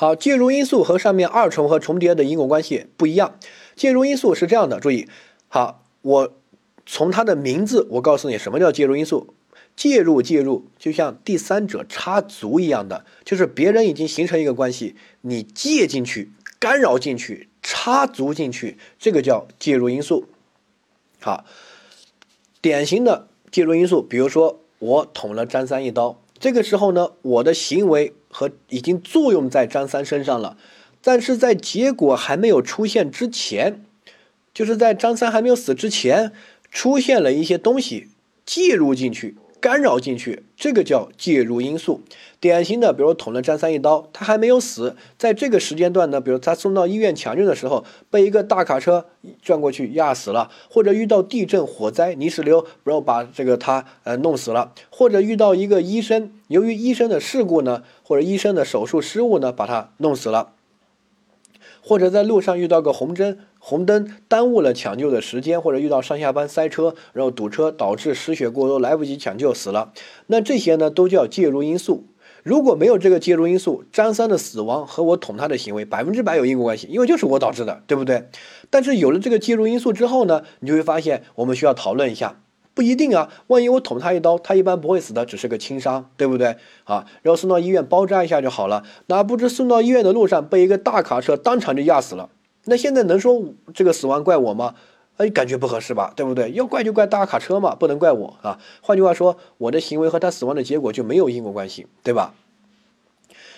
好，介入因素和上面二重和重叠的因果关系不一样。介入因素是这样的，注意，好，我从它的名字，我告诉你什么叫介入因素。介入介入，就像第三者插足一样的，就是别人已经形成一个关系，你借进去、干扰进去、插足进去，这个叫介入因素。好，典型的介入因素，比如说我捅了张三一刀，这个时候呢，我的行为和已经作用在张三身上了，但是在结果还没有出现之前，就是在张三还没有死之前，出现了一些东西介入进去。干扰进去，这个叫介入因素。典型的，比如捅了张三一刀，他还没有死，在这个时间段呢，比如他送到医院抢救的时候，被一个大卡车转过去压死了，或者遇到地震、火灾、泥石流，然后把这个他呃弄死了，或者遇到一个医生，由于医生的事故呢，或者医生的手术失误呢，把他弄死了，或者在路上遇到个红灯。红灯耽误了抢救的时间，或者遇到上下班塞车，然后堵车导致失血过多，来不及抢救死了。那这些呢都叫介入因素。如果没有这个介入因素，张三的死亡和我捅他的行为百分之百有因果关系，因为就是我导致的，对不对？但是有了这个介入因素之后呢，你就会发现我们需要讨论一下，不一定啊。万一我捅他一刀，他一般不会死的，只是个轻伤，对不对？啊，然后送到医院包扎一下就好了。哪不知送到医院的路上被一个大卡车当场就压死了。那现在能说这个死亡怪我吗？哎，感觉不合适吧，对不对？要怪就怪大卡车嘛，不能怪我啊。换句话说，我的行为和他死亡的结果就没有因果关系，对吧？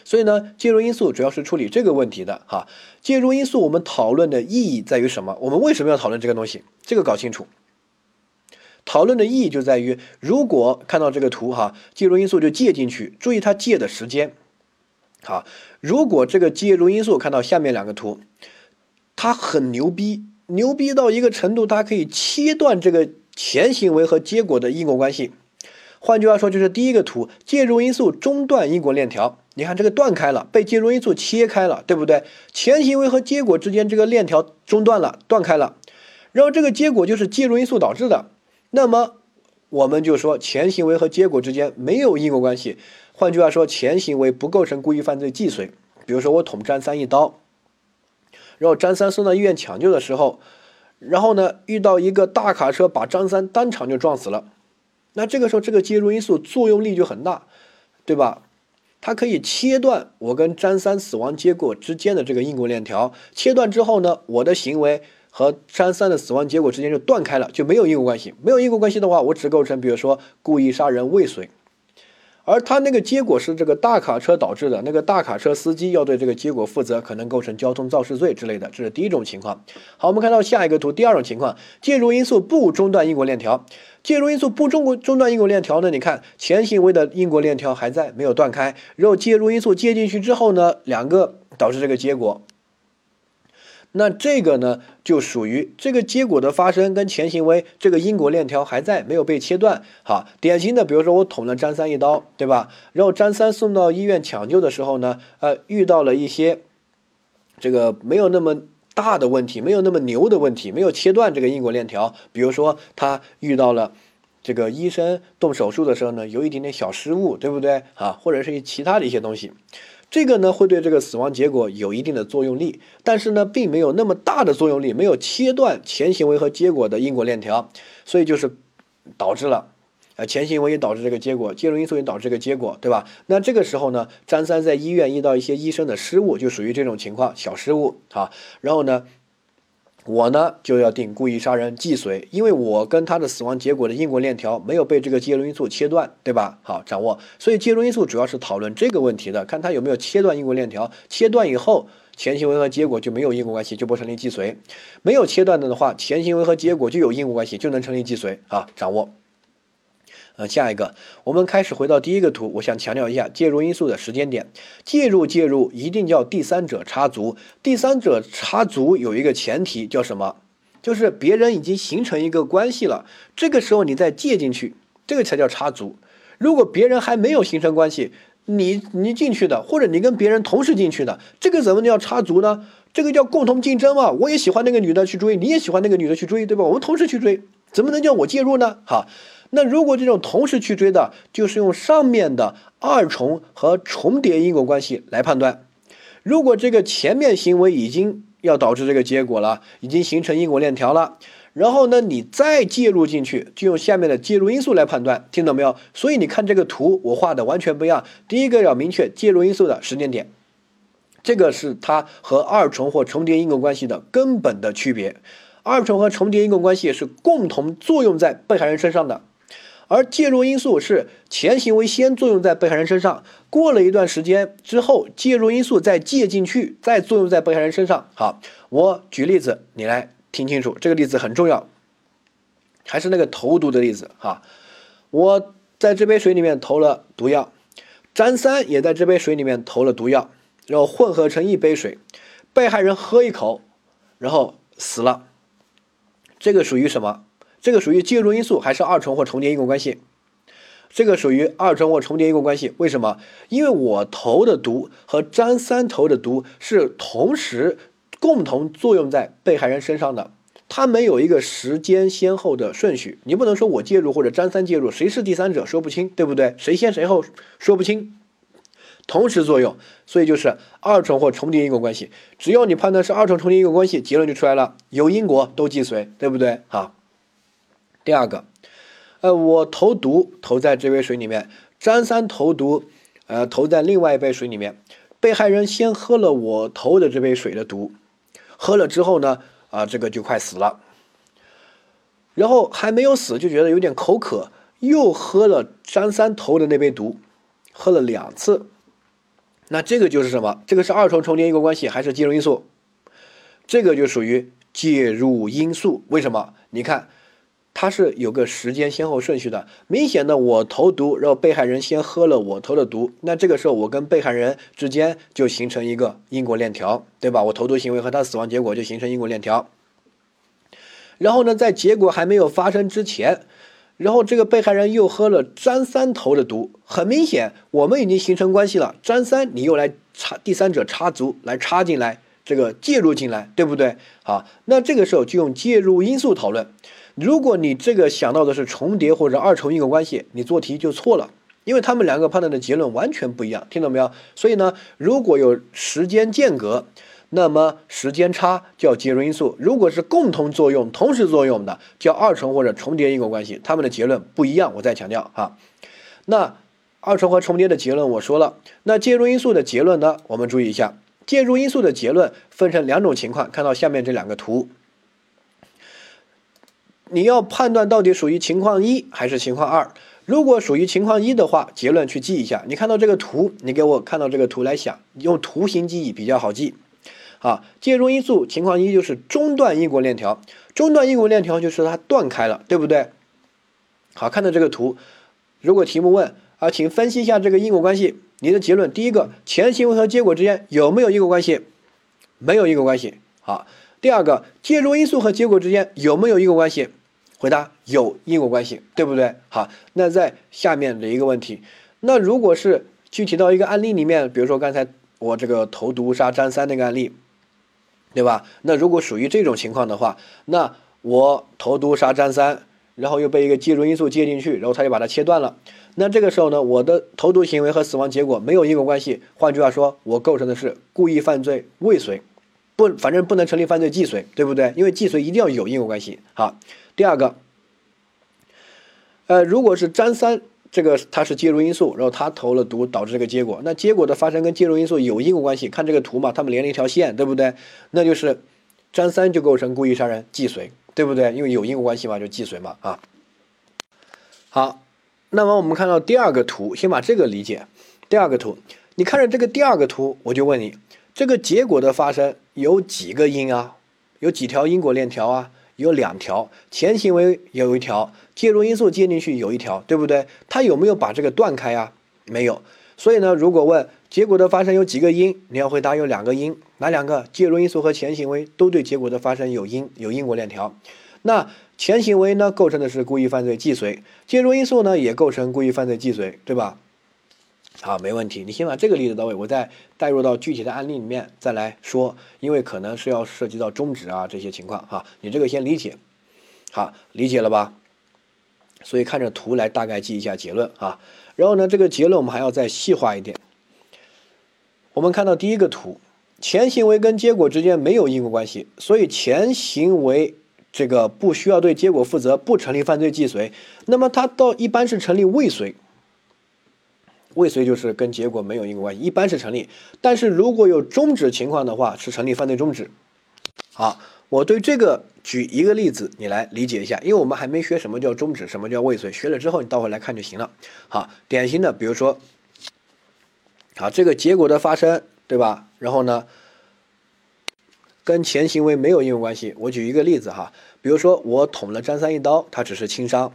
所以呢，介入因素主要是处理这个问题的哈。介入因素我们讨论的意义在于什么？我们为什么要讨论这个东西？这个搞清楚。讨论的意义就在于，如果看到这个图哈，介入因素就借进去，注意它借的时间。好，如果这个介入因素看到下面两个图。它很牛逼，牛逼到一个程度，它可以切断这个前行为和结果的因果关系。换句话说，就是第一个图，介入因素中断因果链条。你看这个断开了，被介入因素切开了，对不对？前行为和结果之间这个链条中断了，断开了。然后这个结果就是介入因素导致的。那么我们就说前行为和结果之间没有因果关系。换句话说，前行为不构成故意犯罪既遂。比如说我捅张三一刀。然后张三送到医院抢救的时候，然后呢遇到一个大卡车把张三当场就撞死了，那这个时候这个介入因素作用力就很大，对吧？它可以切断我跟张三死亡结果之间的这个因果链条，切断之后呢，我的行为和张三的死亡结果之间就断开了，就没有因果关系。没有因果关系的话，我只构成比如说故意杀人未遂。而他那个结果是这个大卡车导致的，那个大卡车司机要对这个结果负责，可能构成交通肇事罪之类的，这是第一种情况。好，我们看到下一个图，第二种情况，介入因素不中断因果链条，介入因素不中中断因果链条呢？你看前行为的因果链条还在，没有断开，然后介入因素接进去之后呢，两个导致这个结果。那这个呢，就属于这个结果的发生跟前行为这个因果链条还在，没有被切断。好，典型的，比如说我捅了张三一刀，对吧？然后张三送到医院抢救的时候呢，呃，遇到了一些这个没有那么大的问题，没有那么牛的问题，没有切断这个因果链条。比如说他遇到了这个医生动手术的时候呢，有一点点小失误，对不对？啊，或者是其他的一些东西。这个呢会对这个死亡结果有一定的作用力，但是呢并没有那么大的作用力，没有切断前行为和结果的因果链条，所以就是导致了，呃前行为也导致这个结果，介入因素也导致这个结果，对吧？那这个时候呢，张三在医院遇到一些医生的失误，就属于这种情况，小失误啊，然后呢。我呢就要定故意杀人既遂，因为我跟他的死亡结果的因果链条没有被这个介入因素切断，对吧？好，掌握。所以介入因素主要是讨论这个问题的，看他有没有切断因果链条。切断以后，前行为和结果就没有因果关系，就不成立既遂；没有切断的的话，前行为和结果就有因果关系，就能成立既遂。啊，掌握。呃，下一个，我们开始回到第一个图，我想强调一下介入因素的时间点。介入介入一定叫第三者插足，第三者插足有一个前提叫什么？就是别人已经形成一个关系了，这个时候你再借进去，这个才叫插足。如果别人还没有形成关系，你你进去的，或者你跟别人同时进去的，这个怎么叫插足呢？这个叫共同竞争嘛。我也喜欢那个女的去追，你也喜欢那个女的去追，对吧？我们同时去追，怎么能叫我介入呢？好。那如果这种同时去追的，就是用上面的二重和重叠因果关系来判断。如果这个前面行为已经要导致这个结果了，已经形成因果链条了，然后呢，你再介入进去，就用下面的介入因素来判断，听懂没有？所以你看这个图，我画的完全不一样。第一个要明确介入因素的时间点，这个是它和二重或重叠因果关系的根本的区别。二重和重叠因果关系是共同作用在被害人身上的。而介入因素是前行为先作用在被害人身上，过了一段时间之后，介入因素再借进去，再作用在被害人身上。好，我举例子，你来听清楚，这个例子很重要，还是那个投毒的例子哈。我在这杯水里面投了毒药，张三也在这杯水里面投了毒药，然后混合成一杯水，被害人喝一口，然后死了，这个属于什么？这个属于介入因素还是二重或重叠因果关系？这个属于二重或重叠因果关系。为什么？因为我投的毒和张三投的毒是同时共同作用在被害人身上的，它没有一个时间先后的顺序。你不能说我介入或者张三介入，谁是第三者说不清，对不对？谁先谁后说不清，同时作用，所以就是二重或重叠因果关系。只要你判断是二重重叠因果关系，结论就出来了，有因果都既遂，对不对？好。第二个，呃，我投毒投在这杯水里面，张三投毒，呃，投在另外一杯水里面，被害人先喝了我投的这杯水的毒，喝了之后呢，啊，这个就快死了，然后还没有死就觉得有点口渴，又喝了张三投的那杯毒，喝了两次，那这个就是什么？这个是二重重叠因果关系还是介入因素？这个就属于介入因素。为什么？你看。它是有个时间先后顺序的，明显的我投毒，然后被害人先喝了我投的毒，那这个时候我跟被害人之间就形成一个因果链条，对吧？我投毒行为和他死亡结果就形成因果链条。然后呢，在结果还没有发生之前，然后这个被害人又喝了张三投的毒，很明显我们已经形成关系了。张三你又来插第三者插足来插进来，这个介入进来，对不对？好，那这个时候就用介入因素讨论。如果你这个想到的是重叠或者二重因果关系，你做题就错了，因为他们两个判断的结论完全不一样，听懂没有？所以呢，如果有时间间隔，那么时间差叫介入因素；如果是共同作用、同时作用的，叫二重或者重叠因果关系。他们的结论不一样，我再强调哈。那二重和重叠的结论我说了，那介入因素的结论呢？我们注意一下，介入因素的结论分成两种情况，看到下面这两个图。你要判断到底属于情况一还是情况二。如果属于情况一的话，结论去记一下。你看到这个图，你给我看到这个图来想，用图形记忆比较好记。啊，介入因素情况一就是中断因果链条，中断因果链条就是它断开了，对不对？好，看到这个图，如果题目问啊，请分析一下这个因果关系，你的结论第一个，前行为和结果之间有没有因果关系？没有因果关系。好，第二个，介入因素和结果之间有没有因果关系？回答有因果关系，对不对？好，那在下面的一个问题，那如果是具体到一个案例里面，比如说刚才我这个投毒杀张三那个案例，对吧？那如果属于这种情况的话，那我投毒杀张三，然后又被一个介入因素接进去，然后他就把它切断了。那这个时候呢，我的投毒行为和死亡结果没有因果关系，换句话说，我构成的是故意犯罪未遂，不，反正不能成立犯罪既遂，对不对？因为既遂一定要有因果关系。好。第二个，呃，如果是张三这个他是介入因素，然后他投了毒导致这个结果，那结果的发生跟介入因素有因果关系，看这个图嘛，他们连了一条线，对不对？那就是张三就构成故意杀人既遂，对不对？因为有因果关系嘛，就既遂嘛，啊。好，那么我们看到第二个图，先把这个理解。第二个图，你看着这个第二个图，我就问你，这个结果的发生有几个因啊？有几条因果链条啊？有两条前行为有一条介入因素接进去有一条，对不对？它有没有把这个断开呀？没有。所以呢，如果问结果的发生有几个因，你要回答有两个因，哪两个？介入因素和前行为都对结果的发生有因，有因果链条。那前行为呢，构成的是故意犯罪既遂；介入因素呢，也构成故意犯罪既遂，对吧？好，没问题。你先把这个例子到位，我再带入到具体的案例里面再来说，因为可能是要涉及到终止啊这些情况哈。你这个先理解，好，理解了吧？所以看着图来大概记一下结论啊。然后呢，这个结论我们还要再细化一点。我们看到第一个图，前行为跟结果之间没有因果关系，所以前行为这个不需要对结果负责，不成立犯罪既遂。那么它到一般是成立未遂，未遂就是跟结果没有因果关系，一般是成立。但是如果有终止情况的话，是成立犯罪终止。好，我对这个举一个例子，你来理解一下，因为我们还没学什么叫终止，什么叫未遂，学了之后你倒回来看就行了。好，典型的，比如说，好这个结果的发生。对吧？然后呢，跟前行为没有因果关系。我举一个例子哈，比如说我捅了张三一刀，他只是轻伤，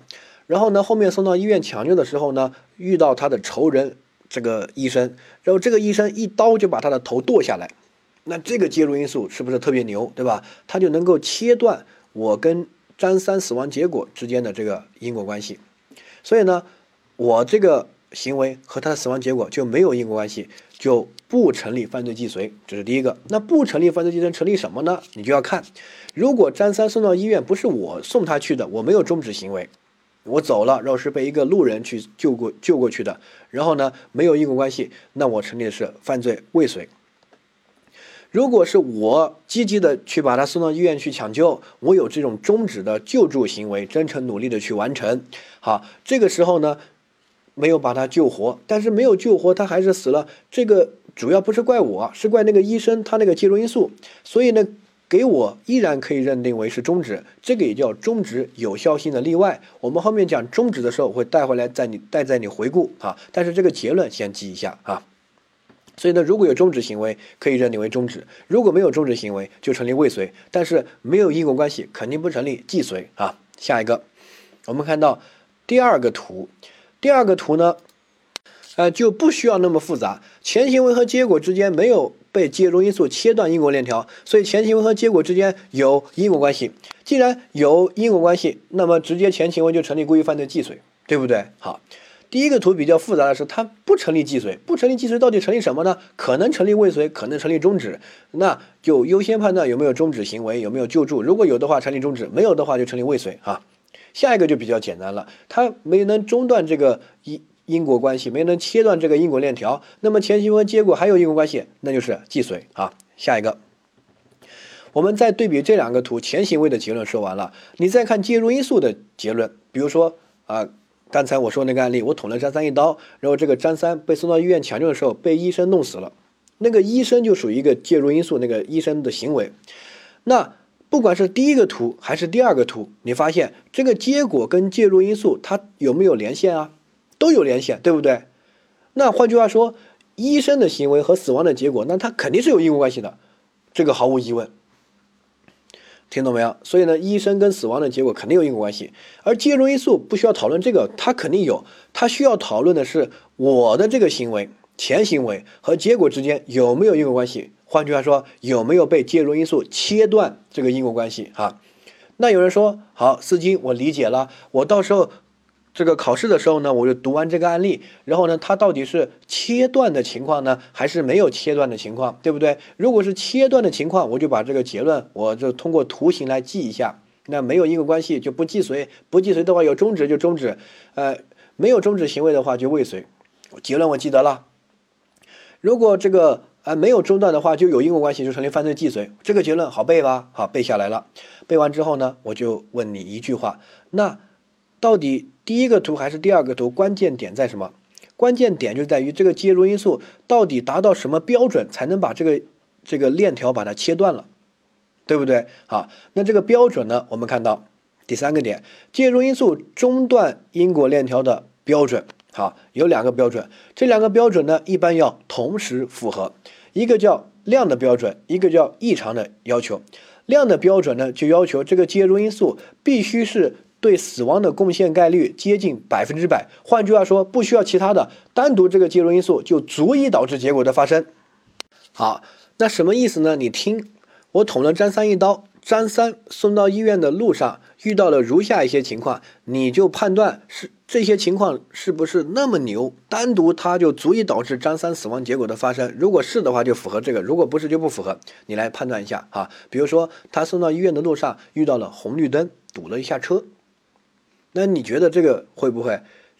然后呢，后面送到医院抢救的时候呢，遇到他的仇人这个医生，然后这个医生一刀就把他的头剁下来，那这个介入因素是不是特别牛？对吧？他就能够切断我跟张三死亡结果之间的这个因果关系，所以呢，我这个行为和他的死亡结果就没有因果关系。就不成立犯罪既遂，这是第一个。那不成立犯罪既遂，成立什么呢？你就要看，如果张三送到医院不是我送他去的，我没有终止行为，我走了，然后是被一个路人去救过救过去的，然后呢没有因果关系，那我成立的是犯罪未遂。如果是我积极的去把他送到医院去抢救，我有这种终止的救助行为，真诚努力的去完成，好，这个时候呢。没有把他救活，但是没有救活，他还是死了。这个主要不是怪我，是怪那个医生，他那个介入因素。所以呢，给我依然可以认定为是终止，这个也叫终止有效性的例外。我们后面讲终止的时候会带回来，在你带在你回顾啊。但是这个结论先记一下啊。所以呢，如果有终止行为，可以认定为终止；如果没有终止行为，就成立未遂。但是没有因果关系，肯定不成立既遂啊。下一个，我们看到第二个图。第二个图呢，呃，就不需要那么复杂。前行为和结果之间没有被介入因素切断因果链条，所以前行为和结果之间有因果关系。既然有因果关系，那么直接前行为就成立故意犯罪既遂，对不对？好，第一个图比较复杂的是，它不成立既遂，不成立既遂到底成立什么呢？可能成立未遂，可能成立终止，那就优先判断有没有终止行为，有没有救助。如果有的话，成立终止；没有的话，就成立未遂啊。下一个就比较简单了，它没能中断这个一因果关系，没能切断这个因果链条，那么前行为结果还有因果关系，那就是既遂啊。下一个，我们再对比这两个图，前行为的结论说完了，你再看介入因素的结论，比如说啊，刚才我说那个案例，我捅了张三一刀，然后这个张三被送到医院抢救的时候被医生弄死了，那个医生就属于一个介入因素，那个医生的行为，那。不管是第一个图还是第二个图，你发现这个结果跟介入因素它有没有连线啊？都有联系，对不对？那换句话说，医生的行为和死亡的结果，那它肯定是有因果关系的，这个毫无疑问。听懂没有？所以呢，医生跟死亡的结果肯定有因果关系，而介入因素不需要讨论这个，它肯定有，它需要讨论的是我的这个行为前行为和结果之间有没有因果关系。换句话说，有没有被介入因素切断这个因果关系啊？那有人说，好，司机，我理解了。我到时候这个考试的时候呢，我就读完这个案例，然后呢，它到底是切断的情况呢，还是没有切断的情况，对不对？如果是切断的情况，我就把这个结论，我就通过图形来记一下。那没有因果关系就不既遂，不既遂的话有终止就终止，呃，没有终止行为的话就未遂。结论我记得了。如果这个。啊，没有中断的话，就有因果关系，就成立犯罪既遂。这个结论好背吧？好，背下来了。背完之后呢，我就问你一句话：那到底第一个图还是第二个图？关键点在什么？关键点就在于这个介入因素到底达到什么标准，才能把这个这个链条把它切断了，对不对？好，那这个标准呢？我们看到第三个点，介入因素中断因果链条的标准。好，有两个标准，这两个标准呢，一般要同时符合。一个叫量的标准，一个叫异常的要求。量的标准呢，就要求这个介入因素必须是对死亡的贡献概率接近百分之百。换句话说，不需要其他的，单独这个介入因素就足以导致结果的发生。好，那什么意思呢？你听，我捅了张三一刀，张三送到医院的路上。遇到了如下一些情况，你就判断是这些情况是不是那么牛，单独它就足以导致张三死亡结果的发生。如果是的话，就符合这个；如果不是，就不符合。你来判断一下啊。比如说，他送到医院的路上遇到了红绿灯，堵了一下车，那你觉得这个会不会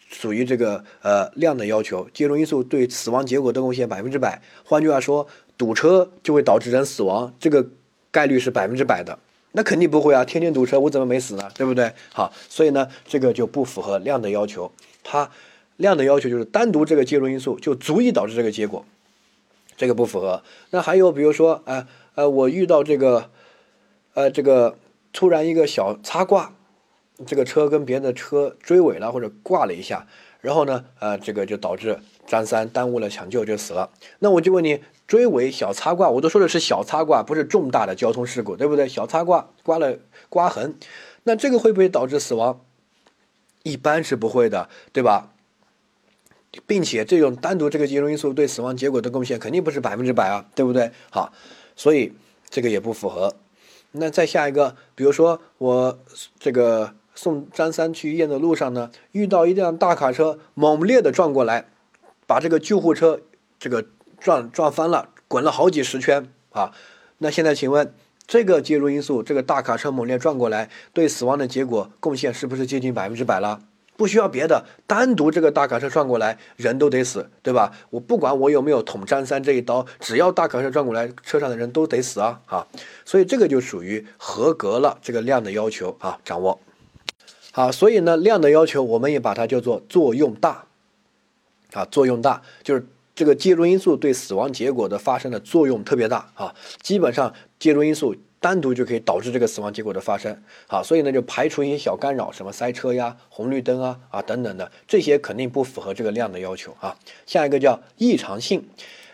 属于这个呃量的要求？介入因素对死亡结果的贡献百分之百。换句话说，堵车就会导致人死亡，这个概率是百分之百的。那肯定不会啊，天天堵车，我怎么没死呢？对不对？好，所以呢，这个就不符合量的要求。它量的要求就是单独这个介入因素就足以导致这个结果，这个不符合。那还有比如说，呃呃，我遇到这个，呃，这个突然一个小擦挂，这个车跟别人的车追尾了或者挂了一下，然后呢，呃，这个就导致张三耽误了抢救就死了。那我就问你。追尾小擦挂，我都说的是小擦挂，不是重大的交通事故，对不对？小擦挂刮了刮痕，那这个会不会导致死亡？一般是不会的，对吧？并且这种单独这个介入因素对死亡结果的贡献肯定不是百分之百啊，对不对？好，所以这个也不符合。那再下一个，比如说我这个送张三去医院的路上呢，遇到一辆大卡车猛烈的撞过来，把这个救护车这个。撞撞翻了，滚了好几十圈啊！那现在请问，这个介入因素，这个大卡车猛烈撞过来，对死亡的结果贡献是不是接近百分之百了？不需要别的，单独这个大卡车撞过来，人都得死，对吧？我不管我有没有捅张三这一刀，只要大卡车撞过来，车上的人都得死啊！哈，所以这个就属于合格了，这个量的要求啊，掌握好。所以呢，量的要求我们也把它叫做作用大啊，作用大就是。这个介入因素对死亡结果的发生的作用特别大啊，基本上介入因素单独就可以导致这个死亡结果的发生。好，所以呢就排除一些小干扰，什么塞车呀、红绿灯啊啊等等的，这些肯定不符合这个量的要求啊。下一个叫异常性，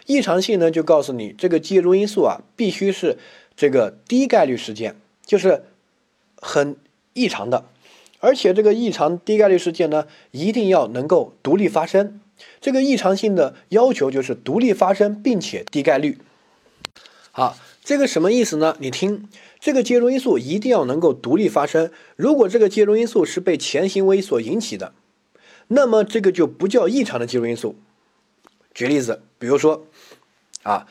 异常性呢就告诉你这个介入因素啊必须是这个低概率事件，就是很异常的，而且这个异常低概率事件呢一定要能够独立发生。这个异常性的要求就是独立发生，并且低概率。好，这个什么意思呢？你听，这个介入因素一定要能够独立发生。如果这个介入因素是被前行为所引起的，那么这个就不叫异常的介入因素。举例子，比如说，啊，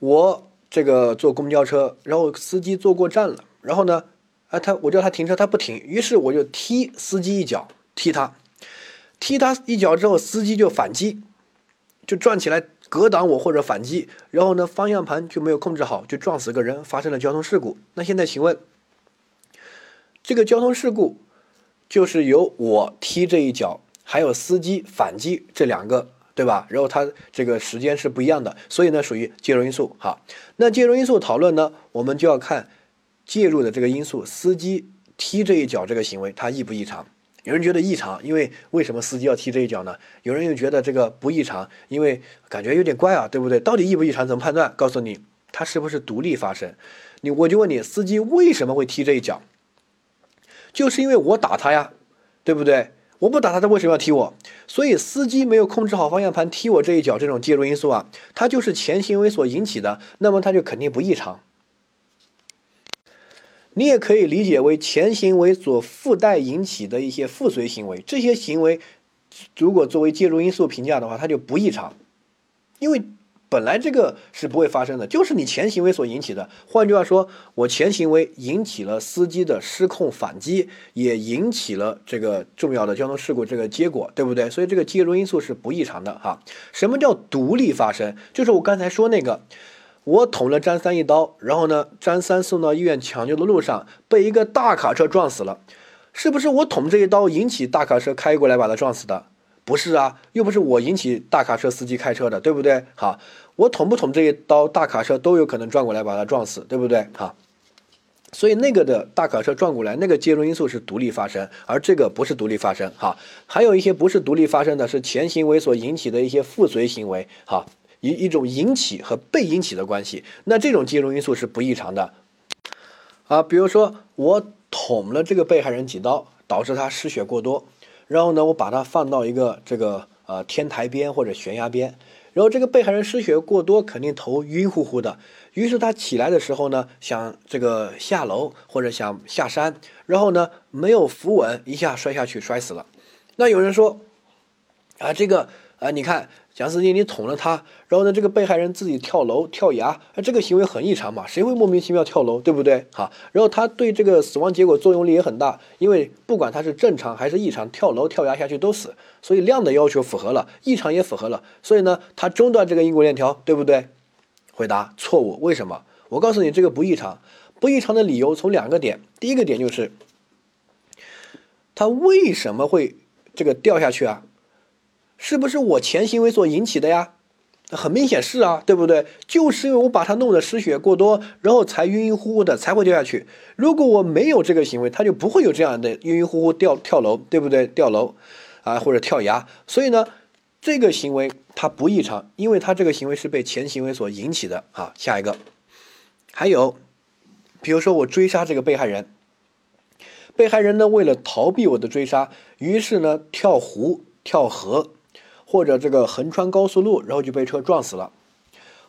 我这个坐公交车，然后司机坐过站了，然后呢，啊，他我叫他停车，他不停，于是我就踢司机一脚，踢他。踢他一脚之后，司机就反击，就转起来格挡我或者反击，然后呢，方向盘就没有控制好，就撞死个人，发生了交通事故。那现在请问，这个交通事故就是由我踢这一脚，还有司机反击这两个，对吧？然后它这个时间是不一样的，所以呢，属于介入因素。好，那介入因素讨论呢，我们就要看介入的这个因素，司机踢这一脚这个行为，它异不异常？有人觉得异常，因为为什么司机要踢这一脚呢？有人又觉得这个不异常，因为感觉有点怪啊，对不对？到底异不异常怎么判断？告诉你，它是不是独立发生？你我就问你，司机为什么会踢这一脚？就是因为我打他呀，对不对？我不打他，他为什么要踢我？所以司机没有控制好方向盘踢我这一脚，这种介入因素啊，它就是前行为所引起的，那么它就肯定不异常。你也可以理解为前行为所附带引起的一些附随行为，这些行为如果作为介入因素评价的话，它就不异常，因为本来这个是不会发生的，就是你前行为所引起的。换句话说，我前行为引起了司机的失控反击，也引起了这个重要的交通事故这个结果，对不对？所以这个介入因素是不异常的哈。什么叫独立发生？就是我刚才说那个。我捅了张三一刀，然后呢，张三送到医院抢救的路上被一个大卡车撞死了，是不是我捅这一刀引起大卡车开过来把他撞死的？不是啊，又不是我引起大卡车司机开车的，对不对？好，我捅不捅这一刀，大卡车都有可能撞过来把他撞死，对不对？好，所以那个的大卡车撞过来，那个介入因素是独立发生，而这个不是独立发生。好，还有一些不是独立发生的，是前行为所引起的一些附随行为。好。一一种引起和被引起的关系，那这种介入因素是不异常的啊。比如说，我捅了这个被害人几刀，导致他失血过多，然后呢，我把他放到一个这个呃天台边或者悬崖边，然后这个被害人失血过多，肯定头晕乎乎的，于是他起来的时候呢，想这个下楼或者想下山，然后呢没有扶稳，一下摔下去摔死了。那有人说啊，这个啊，你看。蒋司机，你捅了他，然后呢，这个被害人自己跳楼跳崖，啊，这个行为很异常嘛？谁会莫名其妙跳楼，对不对？好，然后他对这个死亡结果作用力也很大，因为不管他是正常还是异常，跳楼跳崖下去都死，所以量的要求符合了，异常也符合了，所以呢，他中断这个因果链条，对不对？回答错误。为什么？我告诉你，这个不异常。不异常的理由从两个点，第一个点就是，他为什么会这个掉下去啊？是不是我前行为所引起的呀？很明显是啊，对不对？就是因为我把他弄得失血过多，然后才晕晕乎乎的才会掉下去。如果我没有这个行为，他就不会有这样的晕晕乎乎掉跳楼，对不对？跳楼啊，或者跳崖。所以呢，这个行为它不异常，因为它这个行为是被前行为所引起的啊。下一个，还有，比如说我追杀这个被害人，被害人呢为了逃避我的追杀，于是呢跳湖跳河。或者这个横穿高速路，然后就被车撞死了。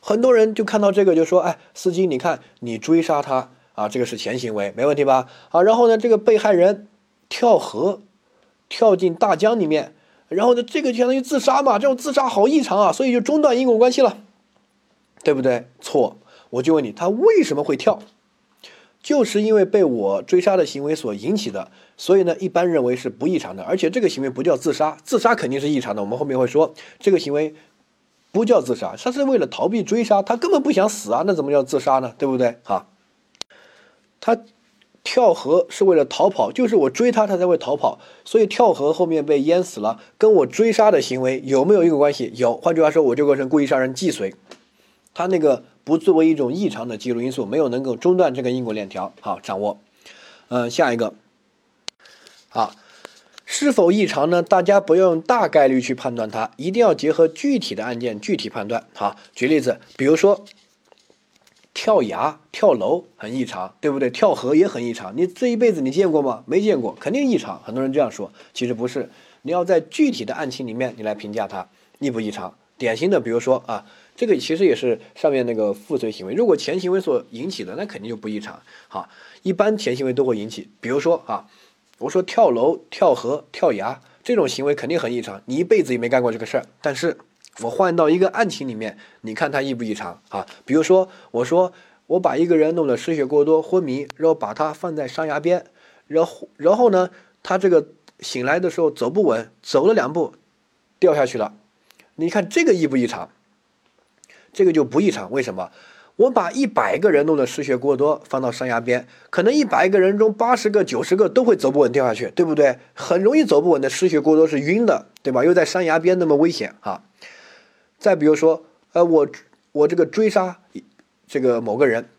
很多人就看到这个就说：“哎，司机，你看你追杀他啊，这个是前行为，没问题吧？”啊，然后呢，这个被害人跳河，跳进大江里面，然后呢，这个相当于自杀嘛？这种自杀好异常啊，所以就中断因果关系了，对不对？错，我就问你，他为什么会跳？就是因为被我追杀的行为所引起的，所以呢，一般认为是不异常的。而且这个行为不叫自杀，自杀肯定是异常的。我们后面会说，这个行为不叫自杀，他是为了逃避追杀，他根本不想死啊，那怎么叫自杀呢？对不对？哈，他跳河是为了逃跑，就是我追他，他才会逃跑，所以跳河后面被淹死了，跟我追杀的行为有没有因果关系？有。换句话说，我就构成故意杀人既遂，他那个。不作为一种异常的记录因素，没有能够中断这个因果链条。好，掌握。嗯，下一个。好，是否异常呢？大家不要用大概率去判断它，一定要结合具体的案件具体判断。好，举例子，比如说跳崖、跳楼很异常，对不对？跳河也很异常。你这一辈子你见过吗？没见过，肯定异常。很多人这样说，其实不是。你要在具体的案情里面，你来评价它异不异常。典型的，比如说啊。这个其实也是上面那个附随行为，如果前行为所引起的，那肯定就不异常。好，一般前行为都会引起，比如说啊，我说跳楼、跳河、跳崖这种行为肯定很异常，你一辈子也没干过这个事儿。但是我换到一个案情里面，你看它异不异常啊？比如说，我说我把一个人弄得失血过多、昏迷，然后把他放在山崖边，然后然后呢，他这个醒来的时候走不稳，走了两步掉下去了，你看这个异不异常？这个就不异常，为什么？我把一百个人弄得失血过多，放到山崖边，可能一百个人中八十个、九十个都会走不稳掉下去，对不对？很容易走不稳的失血过多是晕的，对吧？又在山崖边那么危险啊！再比如说，呃，我我这个追杀这个某个人，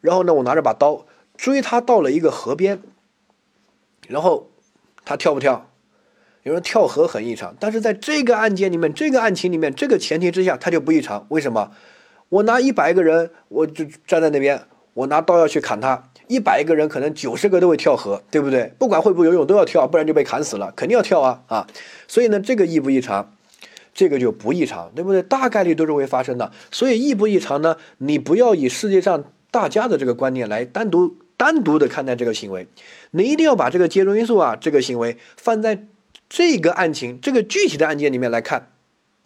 然后呢，我拿着把刀追他到了一个河边，然后他跳不跳？有人跳河很异常，但是在这个案件里面，这个案情里面，这个前提之下，它就不异常。为什么？我拿一百个人，我就站在那边，我拿刀要去砍他，一百个人可能九十个都会跳河，对不对？不管会不会游泳都要跳，不然就被砍死了，肯定要跳啊啊！所以呢，这个异不异常，这个就不异常，对不对？大概率都是会发生的。所以异不异常呢？你不要以世界上大家的这个观念来单独单独的看待这个行为，你一定要把这个介入因素啊，这个行为放在。这个案情，这个具体的案件里面来看，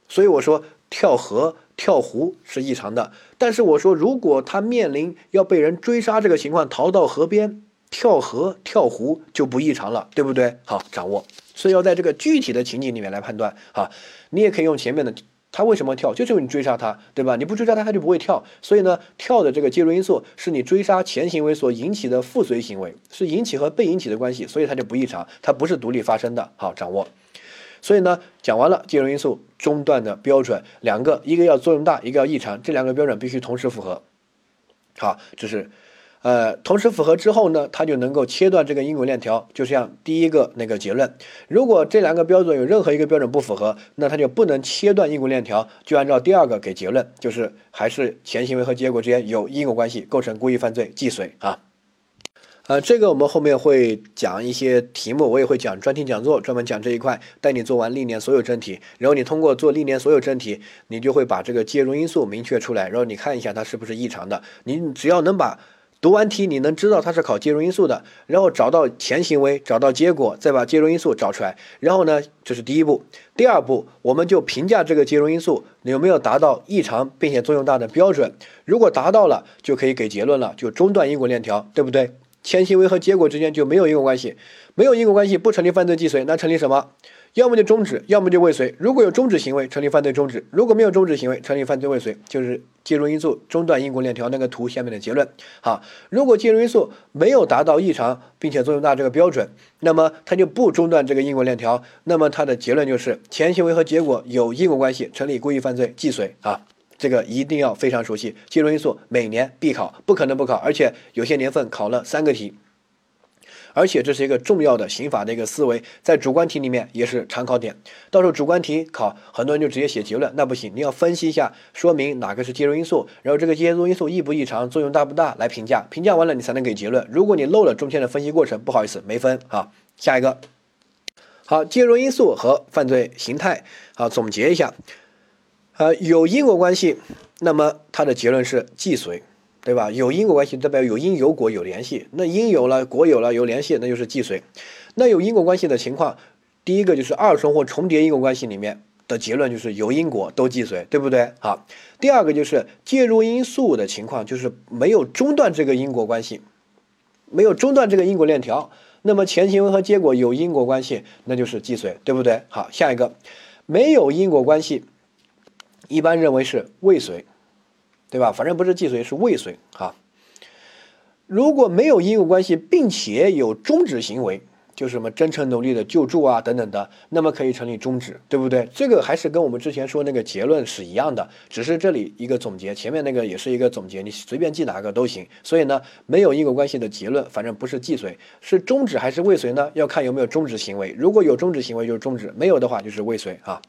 所以我说跳河、跳湖是异常的。但是我说，如果他面临要被人追杀这个情况，逃到河边跳河、跳湖就不异常了，对不对？好，掌握。所以要在这个具体的情景里面来判断。啊，你也可以用前面的。他为什么跳？就是因为你追杀他，对吧？你不追杀他，他就不会跳。所以呢，跳的这个介入因素是你追杀前行为所引起的附随行为，是引起和被引起的关系，所以它就不异常，它不是独立发生的。好，掌握。所以呢，讲完了介入因素中断的标准两个，一个要作用大，一个要异常，这两个标准必须同时符合。好，这是。呃，同时符合之后呢，它就能够切断这个因果链条，就像第一个那个结论。如果这两个标准有任何一个标准不符合，那它就不能切断因果链条，就按照第二个给结论，就是还是前行为和结果之间有因果关系，构成故意犯罪既遂啊。呃，这个我们后面会讲一些题目，我也会讲专题讲座，专门讲这一块，带你做完历年所有真题，然后你通过做历年所有真题，你就会把这个介入因素明确出来，然后你看一下它是不是异常的，你只要能把。读完题，你能知道它是考介入因素的，然后找到前行为，找到结果，再把介入因素找出来。然后呢，这是第一步。第二步，我们就评价这个介入因素有没有达到异常并且作用大的标准。如果达到了，就可以给结论了，就中断因果链条，对不对？前行为和结果之间就没有因果关系，没有因果关系不成立犯罪既遂，那成立什么？要么就终止，要么就未遂。如果有终止行为，成立犯罪终止；如果没有终止行为，成立犯罪未遂，就是介入因素中断因果链条那个图下面的结论。好，如果介入因素没有达到异常并且作用大这个标准，那么它就不中断这个因果链条。那么它的结论就是前行为和结果有因果关系，成立故意犯罪既遂啊。这个一定要非常熟悉，介入因素每年必考，不可能不考，而且有些年份考了三个题。而且这是一个重要的刑法的一个思维，在主观题里面也是常考点。到时候主观题考，很多人就直接写结论，那不行，你要分析一下，说明哪个是介入因素，然后这个介入因素异不异常，作用大不大，来评价。评价完了，你才能给结论。如果你漏了中间的分析过程，不好意思，没分啊。下一个，好，介入因素和犯罪形态，好，总结一下，呃，有因果关系，那么它的结论是既遂。对吧？有因果关系代表有因有果有联系，那因有了，果有了，有联系，那就是既遂。那有因果关系的情况，第一个就是二重或重叠因果关系里面的结论就是有因果都既遂，对不对？好，第二个就是介入因素的情况，就是没有中断这个因果关系，没有中断这个因果链条，那么前行为和结果有因果关系，那就是既遂，对不对？好，下一个没有因果关系，一般认为是未遂。对吧？反正不是既遂，是未遂哈。如果没有因果关系，并且有终止行为，就是什么真诚努力的救助啊等等的，那么可以成立终止，对不对？这个还是跟我们之前说那个结论是一样的，只是这里一个总结，前面那个也是一个总结，你随便记哪个都行。所以呢，没有因果关系的结论，反正不是既遂，是终止还是未遂呢？要看有没有终止行为。如果有终止行为，就是终止；没有的话，就是未遂啊。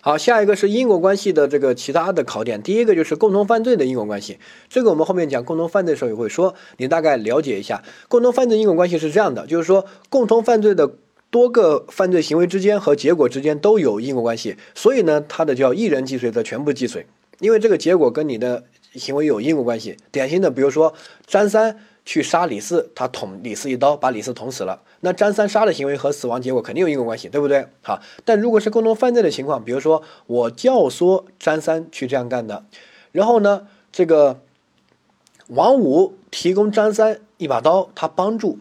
好，下一个是因果关系的这个其他的考点。第一个就是共同犯罪的因果关系，这个我们后面讲共同犯罪的时候也会说，你大概了解一下。共同犯罪因果关系是这样的，就是说共同犯罪的多个犯罪行为之间和结果之间都有因果关系，所以呢，它的叫一人既遂则全部既遂，因为这个结果跟你的行为有因果关系。典型的，比如说张三。去杀李四，他捅李四一刀，把李四捅死了。那张三杀的行为和死亡结果肯定有因果关系，对不对？好，但如果是共同犯罪的情况，比如说我教唆张三去这样干的，然后呢，这个王五提供张三一把刀，他帮助，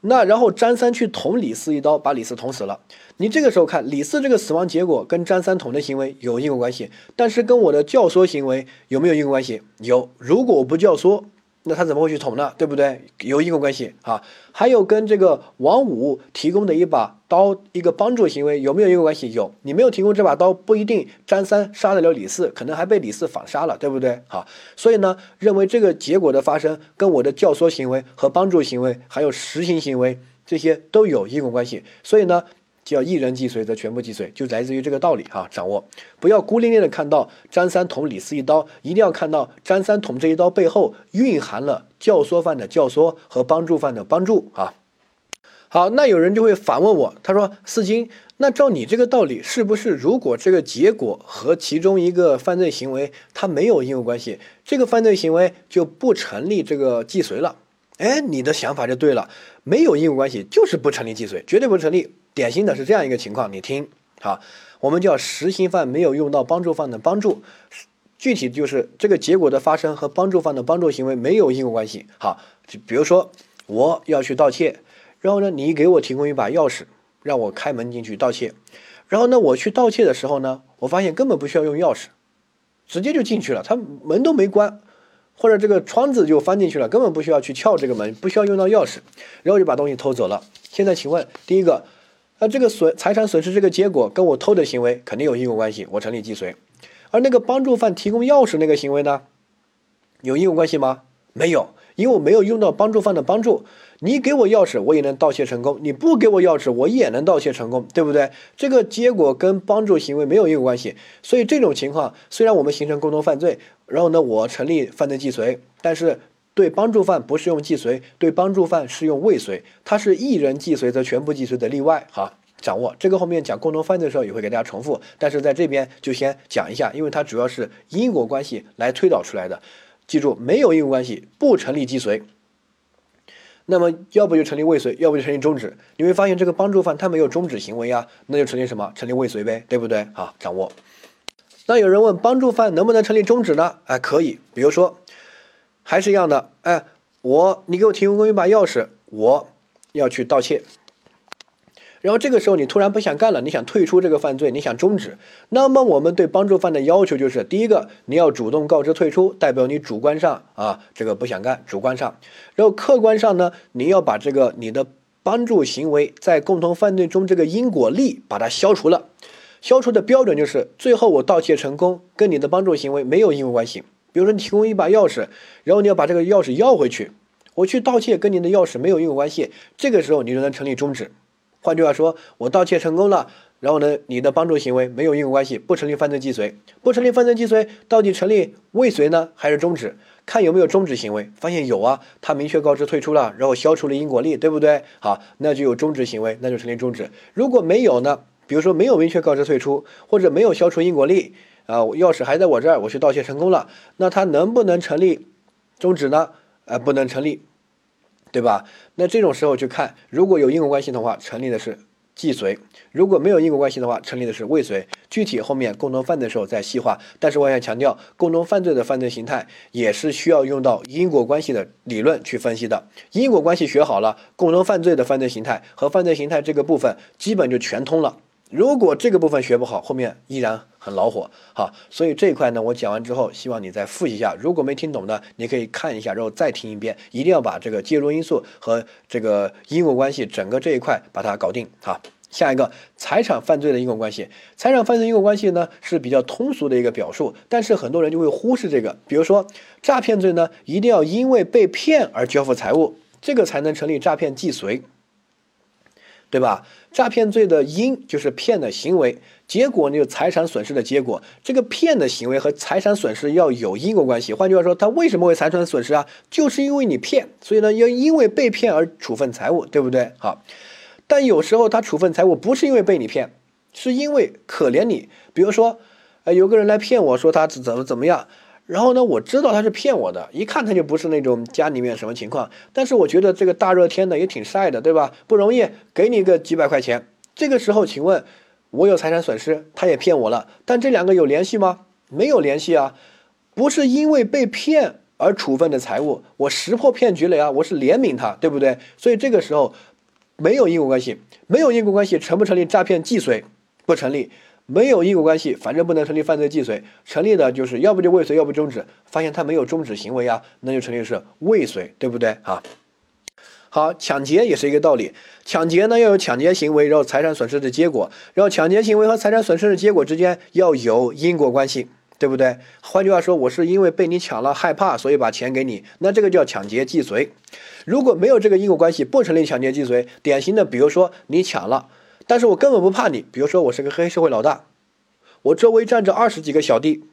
那然后张三去捅李四一刀，把李四捅死了。你这个时候看李四这个死亡结果跟张三捅的行为有因果关系，但是跟我的教唆行为有没有因果关系？有，如果我不教唆。那他怎么会去捅呢？对不对？有因果关系啊。还有跟这个王五提供的一把刀，一个帮助行为有没有因果关系？有。你没有提供这把刀，不一定张三杀得了李四，可能还被李四反杀了，对不对？好，所以呢，认为这个结果的发生跟我的教唆行为和帮助行为，还有实行行为这些都有因果关系。所以呢。叫一人既遂则全部既遂，就来自于这个道理哈。掌握，不要孤零零的看到张三捅李四一刀，一定要看到张三捅这一刀背后蕴含了教唆犯的教唆和帮助犯的帮助啊。好，那有人就会反问我，他说：“四金，那照你这个道理，是不是如果这个结果和其中一个犯罪行为它没有因果关系，这个犯罪行为就不成立这个既遂了？”哎，你的想法就对了，没有因果关系就是不成立既遂，绝对不成立。典型的是这样一个情况，你听好，我们叫实行犯没有用到帮助犯的帮助，具体就是这个结果的发生和帮助犯的帮助行为没有因果关系。好，就比如说我要去盗窃，然后呢，你给我提供一把钥匙，让我开门进去盗窃，然后呢，我去盗窃的时候呢，我发现根本不需要用钥匙，直接就进去了，他门都没关，或者这个窗子就翻进去了，根本不需要去撬这个门，不需要用到钥匙，然后就把东西偷走了。现在请问，第一个。那这个损财产损失这个结果跟我偷的行为肯定有因果关系，我成立既遂。而那个帮助犯提供钥匙那个行为呢，有因果关系吗？没有，因为我没有用到帮助犯的帮助。你给我钥匙，我也能盗窃成功；你不给我钥匙，我也能盗窃成功，对不对？这个结果跟帮助行为没有因果关系。所以这种情况，虽然我们形成共同犯罪，然后呢，我成立犯罪既遂，但是对帮助犯不适用既遂，对帮助犯适用未遂。它是一人既遂则全部既遂的例外，哈。掌握这个后面讲共同犯罪的时候也会给大家重复，但是在这边就先讲一下，因为它主要是因果关系来推导出来的。记住，没有因果关系不成立既遂，那么要不就成立未遂，要不就成立终止。你会发现这个帮助犯他没有终止行为啊，那就成立什么？成立未遂呗，对不对？好，掌握。那有人问帮助犯能不能成立终止呢？哎，可以。比如说，还是一样的，哎，我你给我提供一把钥匙，我要去盗窃。然后这个时候你突然不想干了，你想退出这个犯罪，你想终止，那么我们对帮助犯的要求就是：第一个，你要主动告知退出，代表你主观上啊这个不想干，主观上；然后客观上呢，你要把这个你的帮助行为在共同犯罪中这个因果力把它消除了。消除的标准就是最后我盗窃成功，跟你的帮助行为没有因果关系。比如说你提供一把钥匙，然后你要把这个钥匙要回去，我去盗窃跟你的钥匙没有因果关系，这个时候你就能成立终止。换句话说，我盗窃成功了，然后呢，你的帮助行为没有因果关系，不成立犯罪既遂，不成立犯罪既遂，到底成立未遂呢，还是终止？看有没有终止行为，发现有啊，他明确告知退出了，然后消除了因果力，对不对？好，那就有终止行为，那就成立终止。如果没有呢？比如说没有明确告知退出，或者没有消除因果力，啊，钥匙还在我这儿，我去盗窃成功了，那他能不能成立终止呢？呃，不能成立。对吧？那这种时候去看，如果有因果关系的话，成立的是既遂；如果没有因果关系的话，成立的是未遂。具体后面共同犯罪的时候再细化。但是我想强调，共同犯罪的犯罪形态也是需要用到因果关系的理论去分析的。因果关系学好了，共同犯罪的犯罪形态和犯罪形态这个部分基本就全通了。如果这个部分学不好，后面依然很恼火。好，所以这一块呢，我讲完之后，希望你再复习一下。如果没听懂的，你可以看一下，然后再听一遍。一定要把这个介入因素和这个因果关系整个这一块把它搞定。好，下一个财产犯罪的因果关系。财产犯罪因果关系呢是比较通俗的一个表述，但是很多人就会忽视这个。比如说诈骗罪呢，一定要因为被骗而交付财物，这个才能成立诈骗既遂。对吧？诈骗罪的因就是骗的行为，结果呢就财产损失的结果。这个骗的行为和财产损失要有因果关系。换句话说，他为什么会财产损失啊？就是因为你骗，所以呢要因为被骗而处分财物，对不对？好，但有时候他处分财物不是因为被你骗，是因为可怜你。比如说，呃，有个人来骗我说他怎么怎么样。然后呢，我知道他是骗我的，一看他就不是那种家里面什么情况。但是我觉得这个大热天的也挺晒的，对吧？不容易，给你个几百块钱。这个时候，请问，我有财产损失，他也骗我了，但这两个有联系吗？没有联系啊，不是因为被骗而处分的财物，我识破骗局了呀，我是怜悯他，对不对？所以这个时候没有因果关系，没有因果关系，成不成立诈骗既遂？不成立。没有因果关系，反正不能成立犯罪既遂。成立的就是要不就未遂，要不终止。发现他没有终止行为啊，那就成立是未遂，对不对啊？好，抢劫也是一个道理。抢劫呢要有抢劫行为，然后财产损失的结果，然后抢劫行为和财产损失的结果之间要有因果关系，对不对？换句话说，我是因为被你抢了害怕，所以把钱给你，那这个叫抢劫既遂。如果没有这个因果关系，不成立抢劫既遂。典型的，比如说你抢了。但是我根本不怕你，比如说我是个黑社会老大，我周围站着二十几个小弟，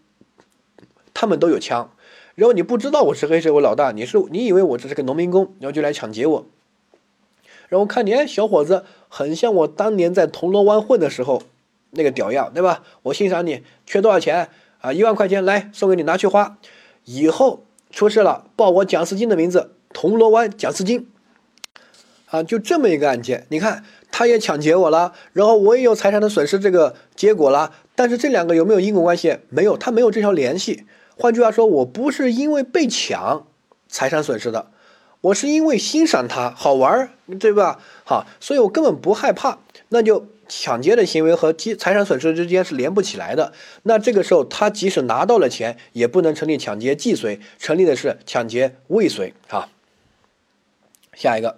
他们都有枪，然后你不知道我是黑社会老大，你是你以为我只是个农民工，然后就来抢劫我，然后看你哎小伙子很像我当年在铜锣湾混的时候那个屌样，对吧？我欣赏你，缺多少钱啊？一万块钱来送给你拿去花，以后出事了报我蒋思金的名字，铜锣湾蒋思金，啊，就这么一个案件，你看。他也抢劫我了，然后我也有财产的损失这个结果了，但是这两个有没有因果关系？没有，他没有这条联系。换句话说，我不是因为被抢财产损失的，我是因为欣赏他好玩，对吧？好，所以我根本不害怕。那就抢劫的行为和财财产损失之间是连不起来的。那这个时候，他即使拿到了钱，也不能成立抢劫既遂，成立的是抢劫未遂。好，下一个。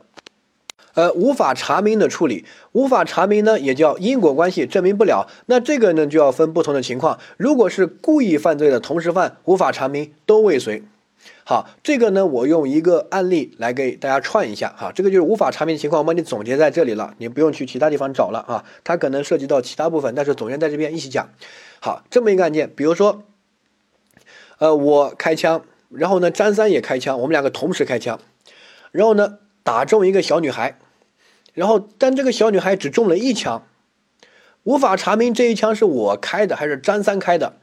呃，无法查明的处理，无法查明呢，也叫因果关系证明不了。那这个呢，就要分不同的情况。如果是故意犯罪的同时犯，无法查明都未遂。好，这个呢，我用一个案例来给大家串一下哈。这个就是无法查明的情况，我帮你总结在这里了，你不用去其他地方找了啊。它可能涉及到其他部分，但是总结在这边一起讲。好，这么一个案件，比如说，呃，我开枪，然后呢，张三也开枪，我们两个同时开枪，然后呢。打中一个小女孩，然后但这个小女孩只中了一枪，无法查明这一枪是我开的还是张三开的。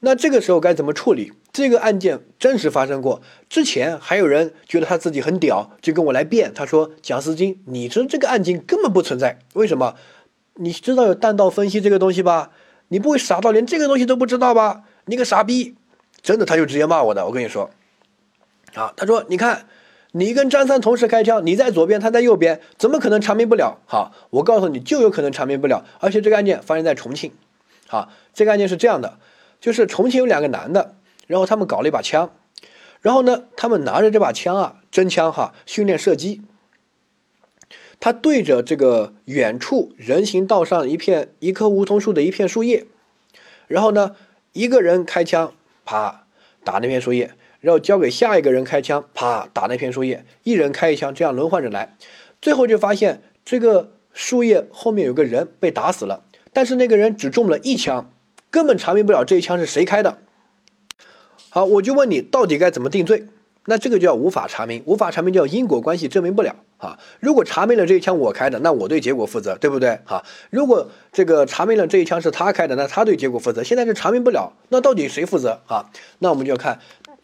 那这个时候该怎么处理？这个案件真实发生过，之前还有人觉得他自己很屌，就跟我来辩，他说：“蒋思金，你这这个案件根本不存在，为什么？你知道有弹道分析这个东西吧？你不会傻到连这个东西都不知道吧？你个傻逼！”真的，他就直接骂我的。我跟你说，啊，他说：“你看。”你跟张三同时开枪，你在左边，他在右边，怎么可能查明不了？好，我告诉你，就有可能查明不了。而且这个案件发生在重庆。好，这个案件是这样的，就是重庆有两个男的，然后他们搞了一把枪，然后呢，他们拿着这把枪啊，真枪哈，训练射击。他对着这个远处人行道上一片一棵梧桐树的一片树叶，然后呢，一个人开枪，啪打那片树叶。然后交给下一个人开枪，啪打那片树叶，一人开一枪，这样轮换着来，最后就发现这个树叶后面有个人被打死了，但是那个人只中了一枪，根本查明不了这一枪是谁开的。好，我就问你，到底该怎么定罪？那这个叫无法查明，无法查明叫因果关系证明不了啊。如果查明了这一枪我开的，那我对结果负责，对不对？哈，如果这个查明了这一枪是他开的，那他对结果负责。现在是查明不了，那到底谁负责啊？那我们就要看。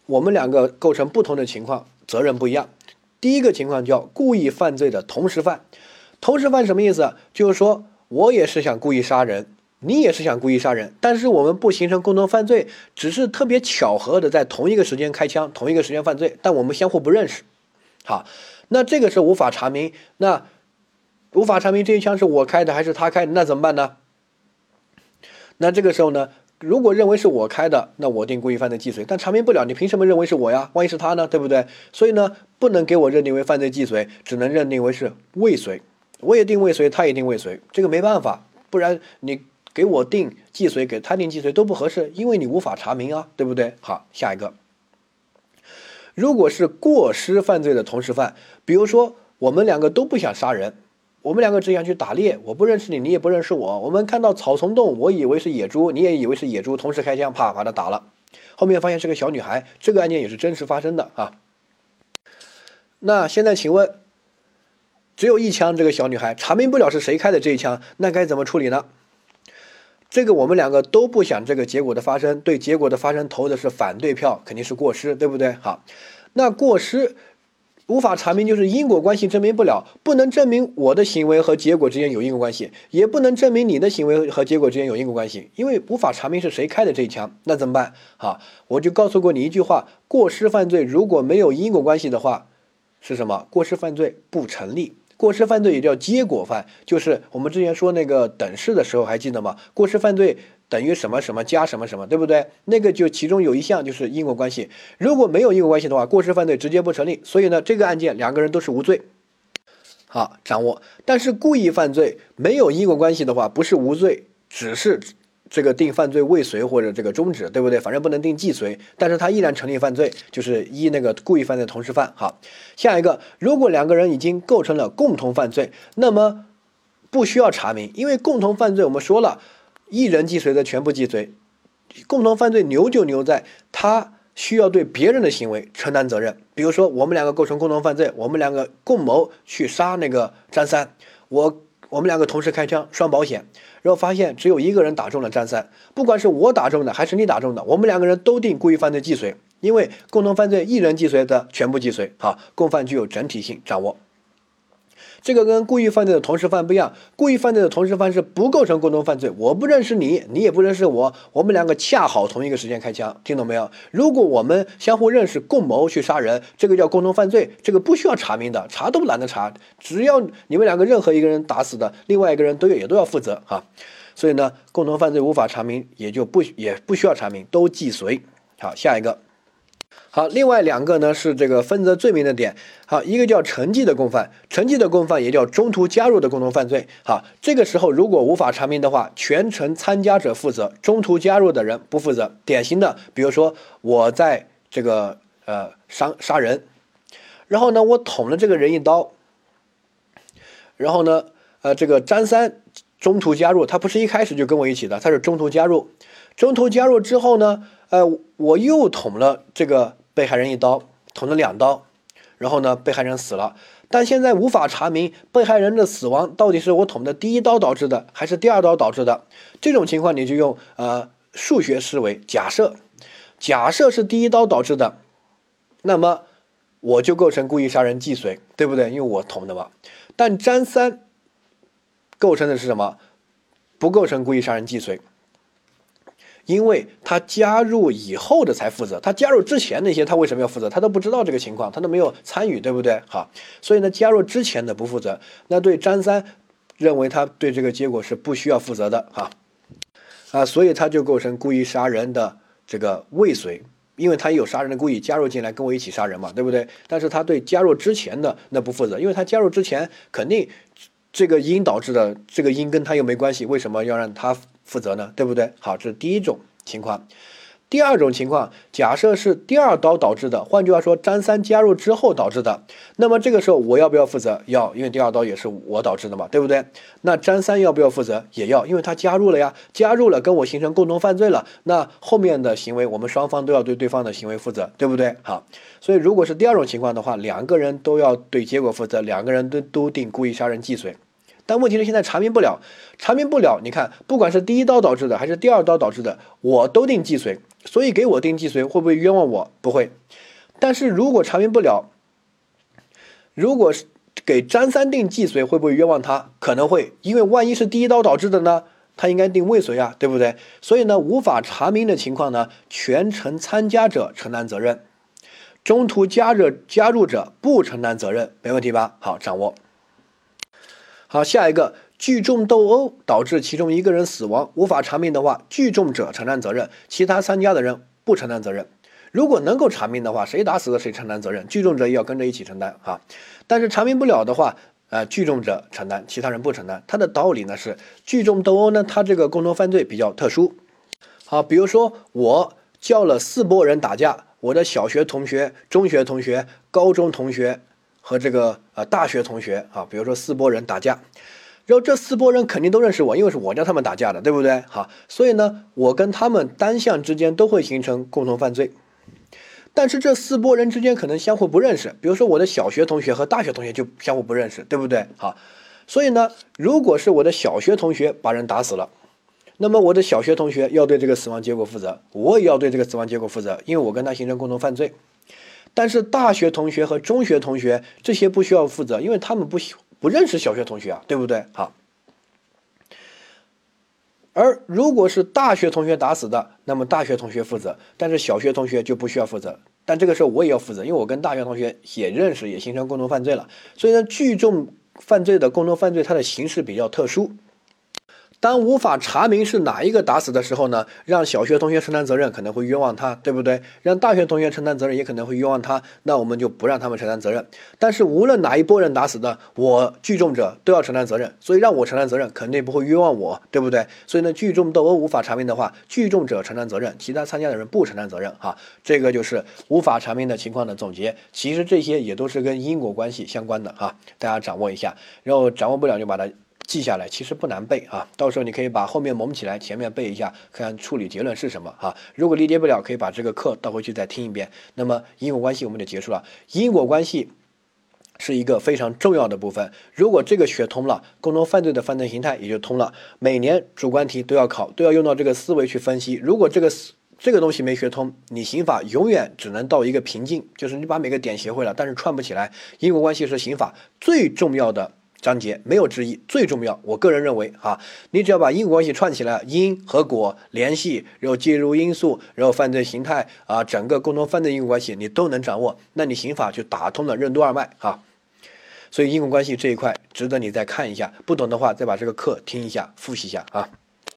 我们两个构成不同的情况，责任不一样。第一个情况叫故意犯罪的同时犯，同时犯什么意思？就是说我也是想故意杀人，你也是想故意杀人，但是我们不形成共同犯罪，只是特别巧合的在同一个时间开枪，同一个时间犯罪，但我们相互不认识。好，那这个是无法查明，那无法查明这一枪是我开的还是他开的，那怎么办呢？那这个时候呢？如果认为是我开的，那我定故意犯罪既遂，但查明不了，你凭什么认为是我呀？万一是他呢？对不对？所以呢，不能给我认定为犯罪既遂，只能认定为是未遂。我也定未遂，他也定未遂，这个没办法，不然你给我定既遂，给他定既遂都不合适，因为你无法查明啊，对不对？好，下一个，如果是过失犯罪的同时犯，比如说我们两个都不想杀人。我们两个只想去打猎，我不认识你，你也不认识我。我们看到草丛洞，我以为是野猪，你也以为是野猪，同时开枪，啪，把他打了。后面发现是个小女孩，这个案件也是真实发生的啊。那现在请问，只有一枪，这个小女孩查明不了是谁开的这一枪，那该怎么处理呢？这个我们两个都不想这个结果的发生，对结果的发生投的是反对票，肯定是过失，对不对？好，那过失。无法查明就是因果关系证明不了，不能证明我的行为和结果之间有因果关系，也不能证明你的行为和结果之间有因果关系，因为无法查明是谁开的这一枪，那怎么办？好，我就告诉过你一句话：过失犯罪如果没有因果关系的话，是什么？过失犯罪不成立。过失犯罪也叫结果犯，就是我们之前说那个等式的时候还记得吗？过失犯罪。等于什么什么加什么什么，对不对？那个就其中有一项就是因果关系，如果没有因果关系的话，过失犯罪直接不成立。所以呢，这个案件两个人都是无罪。好，掌握。但是故意犯罪没有因果关系的话，不是无罪，只是这个定犯罪未遂或者这个终止，对不对？反正不能定既遂，但是他依然成立犯罪，就是依那个故意犯罪同时犯。好，下一个，如果两个人已经构成了共同犯罪，那么不需要查明，因为共同犯罪我们说了。一人既遂的全部既遂，共同犯罪牛就牛在他需要对别人的行为承担责任。比如说，我们两个构成共同犯罪，我们两个共谋去杀那个张三，我我们两个同时开枪，双保险，然后发现只有一个人打中了张三，不管是我打中的还是你打中的，我们两个人都定故意犯罪既遂，因为共同犯罪一人既遂的全部既遂，好，共犯具有整体性，掌握。这个跟故意犯罪的同时犯不一样，故意犯罪的同时犯是不构成共同犯罪。我不认识你，你也不认识我，我们两个恰好同一个时间开枪，听懂没有？如果我们相互认识，共谋去杀人，这个叫共同犯罪，这个不需要查明的，查都懒得查，只要你们两个任何一个人打死的，另外一个人都也都要负责哈。所以呢，共同犯罪无法查明，也就不也不需要查明，都既遂。好，下一个。好，另外两个呢是这个分则罪名的点。好，一个叫承继的共犯，承继的共犯也叫中途加入的共同犯罪。好，这个时候如果无法查明的话，全程参加者负责，中途加入的人不负责。典型的，比如说我在这个呃杀杀人，然后呢我捅了这个人一刀，然后呢呃这个张三中途加入，他不是一开始就跟我一起的，他是中途加入，中途加入之后呢，呃我又捅了这个。被害人一刀捅了两刀，然后呢，被害人死了，但现在无法查明被害人的死亡到底是我捅的第一刀导致的，还是第二刀导致的。这种情况你就用呃数学思维假设，假设是第一刀导致的，那么我就构成故意杀人既遂，对不对？因为我捅的嘛。但张三构成的是什么？不构成故意杀人既遂，因为他加入以后的才负责，他加入之前那些他为什么要负责？他都不知道这个情况，他都没有参与，对不对？好，所以呢，加入之前的不负责。那对张三认为他对这个结果是不需要负责的，哈啊，所以他就构成故意杀人的这个未遂，因为他有杀人的故意，加入进来跟我一起杀人嘛，对不对？但是他对加入之前的那不负责，因为他加入之前肯定这个因导致的，这个因跟他又没关系，为什么要让他？负责呢，对不对？好，这是第一种情况。第二种情况，假设是第二刀导致的，换句话说，张三加入之后导致的，那么这个时候我要不要负责？要，因为第二刀也是我导致的嘛，对不对？那张三要不要负责？也要，因为他加入了呀，加入了跟我形成共同犯罪了。那后面的行为，我们双方都要对对方的行为负责，对不对？好，所以如果是第二种情况的话，两个人都要对结果负责，两个人都都定故意杀人既遂。但问题是现在查明不了，查明不了。你看，不管是第一刀导致的还是第二刀导致的，我都定既遂，所以给我定既遂会不会冤枉我？不会。但是如果查明不了，如果是给张三定既遂，会不会冤枉他？可能会，因为万一是第一刀导致的呢，他应该定未遂啊，对不对？所以呢，无法查明的情况呢，全程参加者承担责任，中途加入加入者不承担责任，没问题吧？好，掌握。好，下一个聚众斗殴导致其中一个人死亡，无法查明的话，聚众者承担责任，其他参加的人不承担责任。如果能够查明的话，谁打死了谁承担责任，聚众者也要跟着一起承担啊。但是查明不了的话，呃，聚众者承担，其他人不承担。它的道理呢是，聚众斗殴呢，它这个共同犯罪比较特殊。好，比如说我叫了四拨人打架，我的小学同学、中学同学、高中同学。和这个呃大学同学啊，比如说四拨人打架，然后这四拨人肯定都认识我，因为是我叫他们打架的，对不对？好，所以呢，我跟他们单向之间都会形成共同犯罪。但是这四拨人之间可能相互不认识，比如说我的小学同学和大学同学就相互不认识，对不对？好，所以呢，如果是我的小学同学把人打死了，那么我的小学同学要对这个死亡结果负责，我也要对这个死亡结果负责，因为我跟他形成共同犯罪。但是大学同学和中学同学这些不需要负责，因为他们不不认识小学同学啊，对不对？好。而如果是大学同学打死的，那么大学同学负责，但是小学同学就不需要负责。但这个时候我也要负责，因为我跟大学同学也认识，也形成共同犯罪了。所以呢，聚众犯罪的共同犯罪，它的形式比较特殊。当无法查明是哪一个打死的时候呢？让小学同学承担责任可能会冤枉他，对不对？让大学同学承担责任也可能会冤枉他，那我们就不让他们承担责任。但是无论哪一拨人打死的，我聚众者都要承担责任，所以让我承担责任肯定不会冤枉我，对不对？所以呢，聚众斗殴无法查明的话，聚众者承担责任，其他参加的人不承担责任。哈，这个就是无法查明的情况的总结。其实这些也都是跟因果关系相关的哈，大家掌握一下，然后掌握不了就把它。记下来其实不难背啊，到时候你可以把后面蒙起来，前面背一下，看看处理结论是什么啊。如果理解不了，可以把这个课倒回去再听一遍。那么因果关系我们就结束了。因果关系是一个非常重要的部分，如果这个学通了，共同犯罪的犯罪形态也就通了。每年主观题都要考，都要用到这个思维去分析。如果这个这个东西没学通，你刑法永远只能到一个瓶颈，就是你把每个点学会了，但是串不起来。因果关系是刑法最重要的。章节没有之一，最重要，我个人认为啊，你只要把因果关系串起来，因和果联系，然后介入因素，然后犯罪形态啊，整个共同犯罪因果关系你都能掌握，那你刑法就打通了任督二脉啊。所以因果关系这一块值得你再看一下，不懂的话再把这个课听一下，复习一下啊。